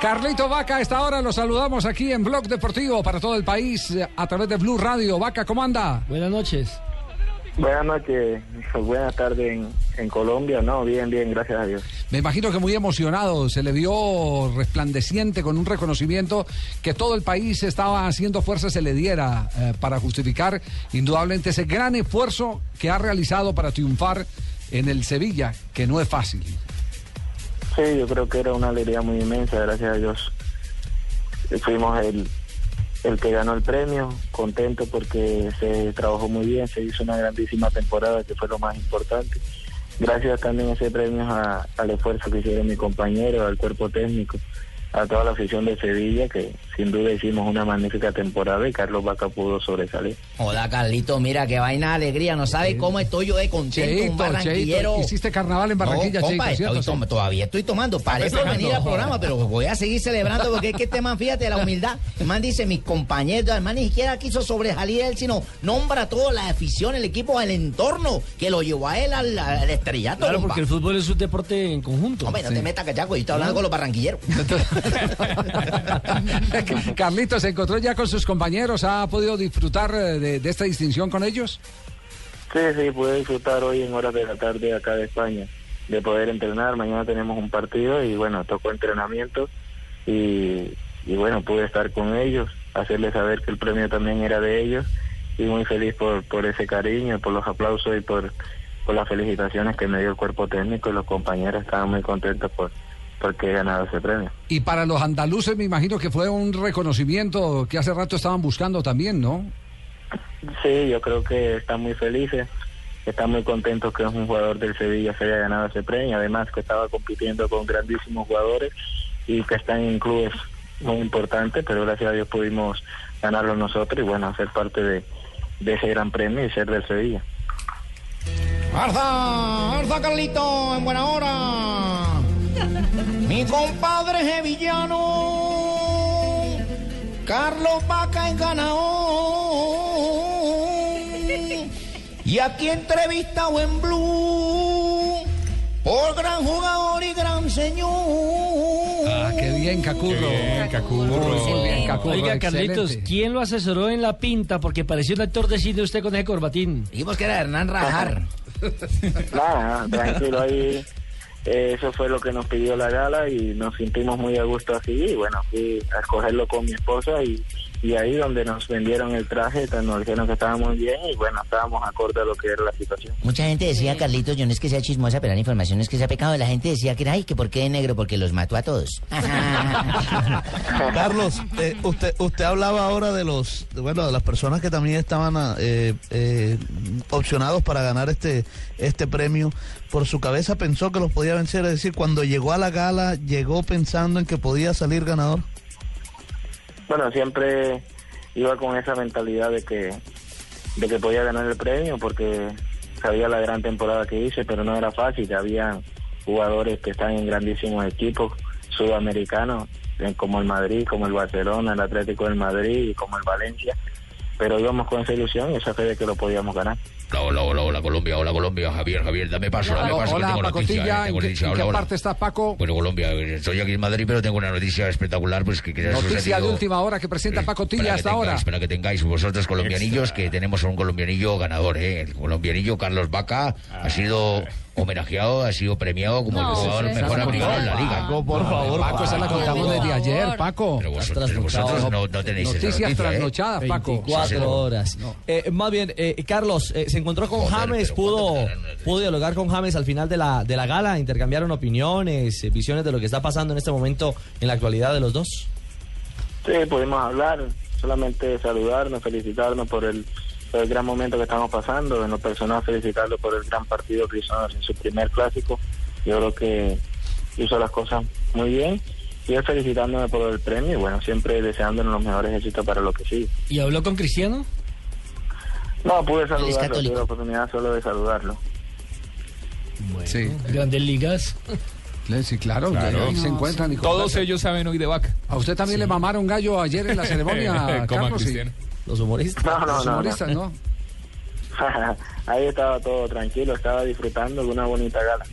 Carlito Vaca, a esta hora lo saludamos aquí en Blog Deportivo para todo el país eh, a través de Blue Radio. Vaca, ¿cómo anda? Buenas noches. Buenas noches, buenas tardes en, en, Colombia, no, bien, bien, gracias a Dios. Me imagino que muy emocionado, se le vio resplandeciente con un reconocimiento que todo el país estaba haciendo fuerza se le diera eh, para justificar indudablemente ese gran esfuerzo que ha realizado para triunfar en el Sevilla, que no es fácil. Sí, yo creo que era una alegría muy inmensa, gracias a Dios. Fuimos el, el que ganó el premio, contento porque se trabajó muy bien, se hizo una grandísima temporada que fue lo más importante. Gracias también a ese premio al esfuerzo que hicieron mi compañero, al cuerpo técnico, a toda la afición de Sevilla, que sin duda hicimos una magnífica temporada y Carlos Vaca pudo sobresalir. Hola Carlito, mira qué vaina de alegría, no sabes cómo estoy yo de contento, Cheito, un barranquillero. Cheito, hiciste carnaval en Barranquilla, no, compa, Cheito, ¿cierto? estoy tom- todavía estoy tomando, parece venir al programa, pero voy a seguir celebrando porque es que este man, fíjate, la humildad, el man dice, mis compañeros, el man ni siquiera quiso sobresalir él, sino nombra a toda la afición, el equipo, el entorno, que lo llevó a él al, al estrellato. Claro, compa. porque el fútbol es un deporte en conjunto. Hombre, no te metas, cachaco, yo estoy hablando con los barranquilleros. Carlitos, ¿se encontró ya con sus compañeros? ¿Ha podido disfrutar eh, de, de esta distinción con ellos? Sí, sí, pude disfrutar hoy en horas de la tarde acá de España, de poder entrenar. Mañana tenemos un partido y bueno, tocó entrenamiento y, y bueno, pude estar con ellos, hacerles saber que el premio también era de ellos y muy feliz por, por ese cariño, por los aplausos y por, por las felicitaciones que me dio el cuerpo técnico y los compañeros estaban muy contentos por porque he ganado ese premio. Y para los andaluces me imagino que fue un reconocimiento que hace rato estaban buscando también, ¿no? Sí, yo creo que están muy felices, están muy contentos que un jugador del Sevilla se haya ganado ese premio, además que estaba compitiendo con grandísimos jugadores y que están en clubes muy importantes, pero gracias a Dios pudimos ganarlo nosotros y bueno, ser parte de, de ese gran premio y ser del Sevilla. ¡Arza! ¡Arza, Carlito! ¡En buena hora! Mi compadre sevillano, Carlos Vaca en ganador. Y aquí entrevistado en Blue por gran jugador y gran señor. Ah, qué bien, Cacurro. Muy bien, Cacurro. Oiga, Carlitos, excelente. ¿quién lo asesoró en la pinta? Porque parecía un actor de cine usted con ese corbatín. Dijimos que era Hernán Rajar. Nada, tranquilo ahí. Eso fue lo que nos pidió la gala y nos sentimos muy a gusto así. Y bueno, fui a escogerlo con mi esposa y, y ahí donde nos vendieron el traje, pues, nos dijeron que estábamos bien y bueno, estábamos acorde a lo que era la situación. Mucha gente decía, Carlitos, yo no es que sea chismosa, pero la información es que sea pecado. La gente decía que era, ay, que por qué negro, porque los mató a todos. Carlos, eh, usted usted hablaba ahora de los de, bueno de las personas que también estaban ah, eh, eh, opcionados para ganar este este premio. Por su cabeza pensó que los podía vencer, es decir, cuando llegó a la gala llegó pensando en que podía salir ganador. Bueno, siempre iba con esa mentalidad de que, de que podía ganar el premio porque sabía la gran temporada que hice, pero no era fácil. Había jugadores que están en grandísimos equipos sudamericanos, como el Madrid, como el Barcelona, el Atlético del Madrid y como el Valencia. Pero íbamos con esa ilusión y esa fe de que lo podíamos ganar. Hola, hola, hola, hola, Colombia, hola, Colombia, Javier, Javier, dame paso, dame paso, que Hola, tengo noticia, Pacotilla. eh, ¿En tengo qué, noticia, en qué hola. parte está Paco? Bueno, Colombia, eh, estoy aquí en Madrid, pero tengo una noticia espectacular, pues que Noticia de última hora que presenta Pacotilla para que hasta ahora. Para que tengáis vosotros colombianillos, que tenemos un colombianillo ganador, ¿eh? El colombianillo Carlos Vaca ha sido homenajeado, ha sido premiado como No, el jugador sí, mejor sí. aplicado en la liga. Paco, por favor. Paco, esa la contamos desde ayer, Paco. Pero vosotros, pero vosotros no, no tenéis esa Noticias noticia, ¿eh? trasnochadas, Paco. 24 horas. Eh, más bien, eh, Carlos, eh, se encontró con Joder, James, pudo, pudo dialogar con James al final de la, de la gala, intercambiaron opiniones, eh, visiones de lo que está pasando en este momento en la actualidad de los dos. Sí, pudimos hablar, solamente saludarnos, felicitarnos por el, por el gran momento que estamos pasando. En lo personal, felicitarlo por el gran partido que hizo en su primer clásico. Yo creo que hizo las cosas muy bien y él felicitándome por el premio y bueno, siempre deseándonos los mejores éxitos para lo que sigue. ¿Y habló con Cristiano? No, pude saludarlo, católico. tuve la oportunidad solo de saludarlo. Sí. Grandes ligas. Sí, claro, Claro. ahí se encuentran. y Todos ellos saben hoy de vaca. ¿A usted también le mamaron gallo ayer en la ceremonia, Carlos? Sí. Los humoristas. No, no, Los no, no. humoristas, ¿no? Ahí estaba todo tranquilo, estaba disfrutando de una bonita gala.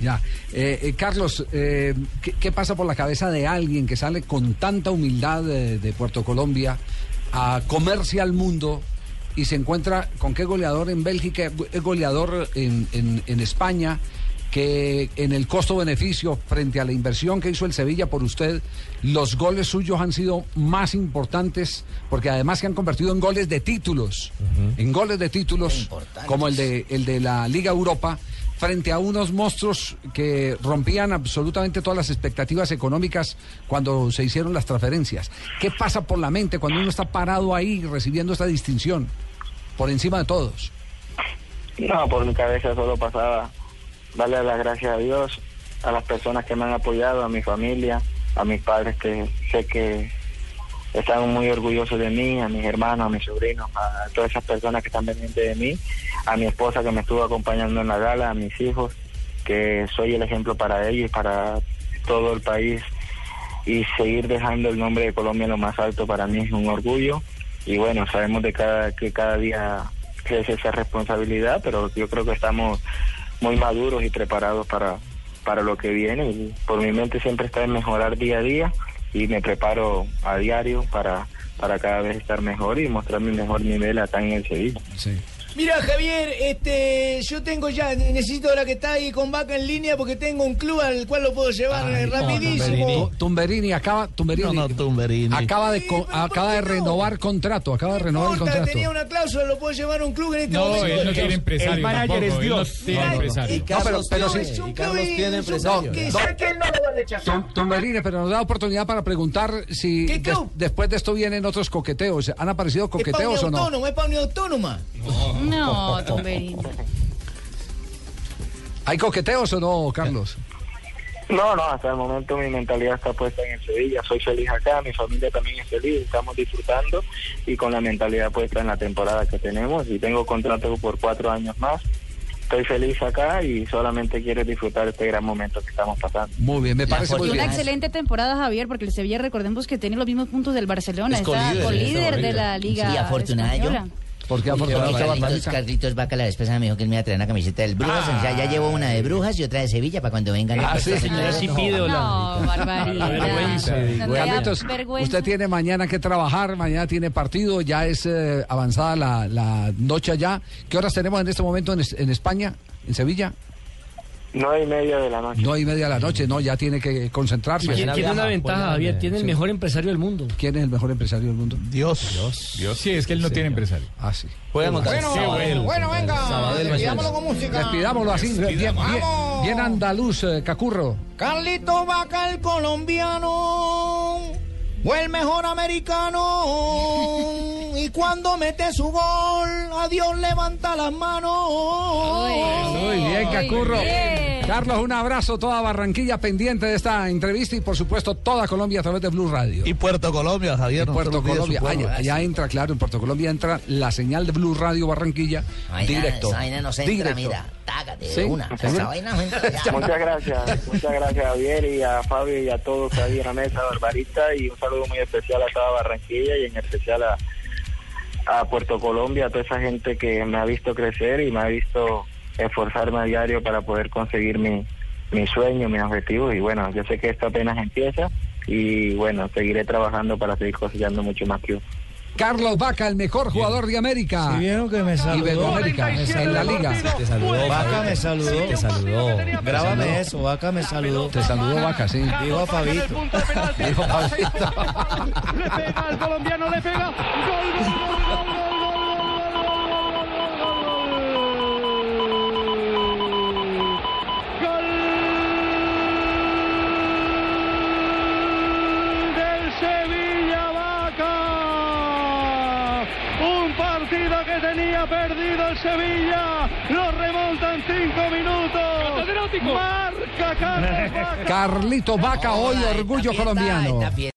Ya. Eh, eh, Carlos, eh, ¿qué, qué pasa por la cabeza de alguien que sale con tanta humildad de, de Puerto Colombia a comerse al mundo y se encuentra con qué goleador en Bélgica, es goleador en, en- en España, que en el costo-beneficio frente a la inversión que hizo el Sevilla por usted, los goles suyos han sido más importantes porque además se han convertido en goles de títulos, en goles de títulos como el de, el de la Liga Europa frente a unos monstruos que rompían absolutamente todas las expectativas económicas cuando se hicieron las transferencias. ¿Qué pasa por la mente cuando uno está parado ahí recibiendo esta distinción por encima de todos? No, por mi cabeza solo pasaba darle las gracias a Dios, a las personas que me han apoyado, a mi familia, a mis padres que sé que están muy orgullosos de mí, a mis hermanos, a mis sobrinos, a todas esas personas que están pendientes de mí, a mi esposa que me estuvo acompañando en la gala, a mis hijos, que soy el ejemplo para ellos para todo el país. Y seguir dejando el nombre de Colombia lo más alto para mí es un orgullo. Y bueno, sabemos de cada que cada día crece esa responsabilidad, pero yo creo que estamos muy maduros y preparados para para lo que viene. Y por mi mente siempre está en mejorar día a día y me preparo a diario para para cada vez estar mejor y mostrar mi mejor nivel acá en el Sevilla. Mira, Javier, este, yo tengo ya, necesito ahora que está ahí con Vaca en línea porque tengo un club al cual lo puedo llevar eh, rapidísimo. Tu- Tumberini acaba, Tumberini, No, no, Tumberini. acaba de co- acaba de renovar contrato, acaba de renovar el contrato. tenía una cláusula, lo puedo llevar a un club en este No, momento. él no tiene empresario. El manager tampoco, es no Dios. tiene empresario. Y No, pero- Carlos pero tiene, sí. y Carlos tiene empresario. Que sé que él no Tumberini, pero nos da oportunidad para preguntar si después de esto vienen otros coqueteos. ¿Han aparecido coqueteos o no? autónomo, es para una autónoma. No, Tumberini. ¿Hay coqueteos o no, Carlos? No, no, hasta el momento mi mentalidad está puesta en el Sevilla. Soy feliz acá, mi familia también es feliz, estamos disfrutando y con la mentalidad puesta en la temporada que tenemos y tengo contrato por cuatro años más. Estoy feliz acá y solamente quiero disfrutar este gran momento que estamos pasando. Muy bien, me parece muy una excelente temporada, Javier, porque el Sevilla, recordemos que tiene los mismos puntos del Barcelona. Es Está colíder, de la Liga Sí, afortunada yo. Española. Porque afortunadamente Carlitos, Carlitos Vaca la vez pasada me dijo que él me iba a traer una camiseta del Brujas. O sea, ya llevo una de Brujas y otra de Sevilla para cuando vengan. Ah, sí, señores. sí pide No, barbaridad. Carlitos, usted tiene mañana que trabajar, mañana tiene partido, ya es eh, avanzada la, la noche allá. ¿Qué horas tenemos en este momento en, en España, en Sevilla? Nueve y media de la noche. No y media de la noche, no, ya tiene que concentrarse. Tiene, tiene una ventaja, Javier. Tiene el mejor empresario del mundo. ¿Quién es el mejor empresario del mundo? Dios. Dios, sí, es que él no tiene empresario. Ah, sí. Bueno, Sabadell. bueno, venga, despidámoslo con música. Despidámoslo así, bien, bien, Vamos. bien andaluz, eh, Cacurro. Carlito Vaca, el colombiano, fue el mejor americano. Y cuando mete su gol, a Dios levanta las manos. Muy bien, Cacurro. bien. Carlos, un abrazo, toda Barranquilla pendiente de esta entrevista y por supuesto toda Colombia a través de Blue Radio. Y Puerto Colombia, Javier. se Puerto Colombia, pueblo. allá, allá entra, claro, en Puerto Colombia entra la señal de Blue Radio Barranquilla Vaina, directo. Esa vaina no se entra, directo. mira. Tágate de ¿Sí? una. ¿Seguro? Esa vaina no entra ya. Muchas gracias, muchas gracias a Javier y a Fabio y a todos ahí en la mesa, Barbarita, y un saludo muy especial a toda Barranquilla y en especial a, a Puerto Colombia, a toda esa gente que me ha visto crecer y me ha visto esforzarme a diario para poder conseguir mi, mi sueño, mis objetivos, y bueno, yo sé que esto apenas empieza y bueno, seguiré trabajando para seguir cosechando mucho más yo. Carlos Vaca, el mejor jugador de América. vieron que me Y Iberoamérica, en la liga. Te saludó. Vaca me saludó. Te saludó. Grábame eso, Vaca me saludó. Te saludó Vaca, sí. Dijo a Fabito. Dijo Fabito. Le pega al colombiano, le pega. Gol, gol, gol, gol, gol, del Sevilla Vaca. Un partido que que tenía perdido el Sevilla. Lo remonta en cinco minutos. Marca Carlos Vaca. Carlito Vaca, hoy orgullo colombiano.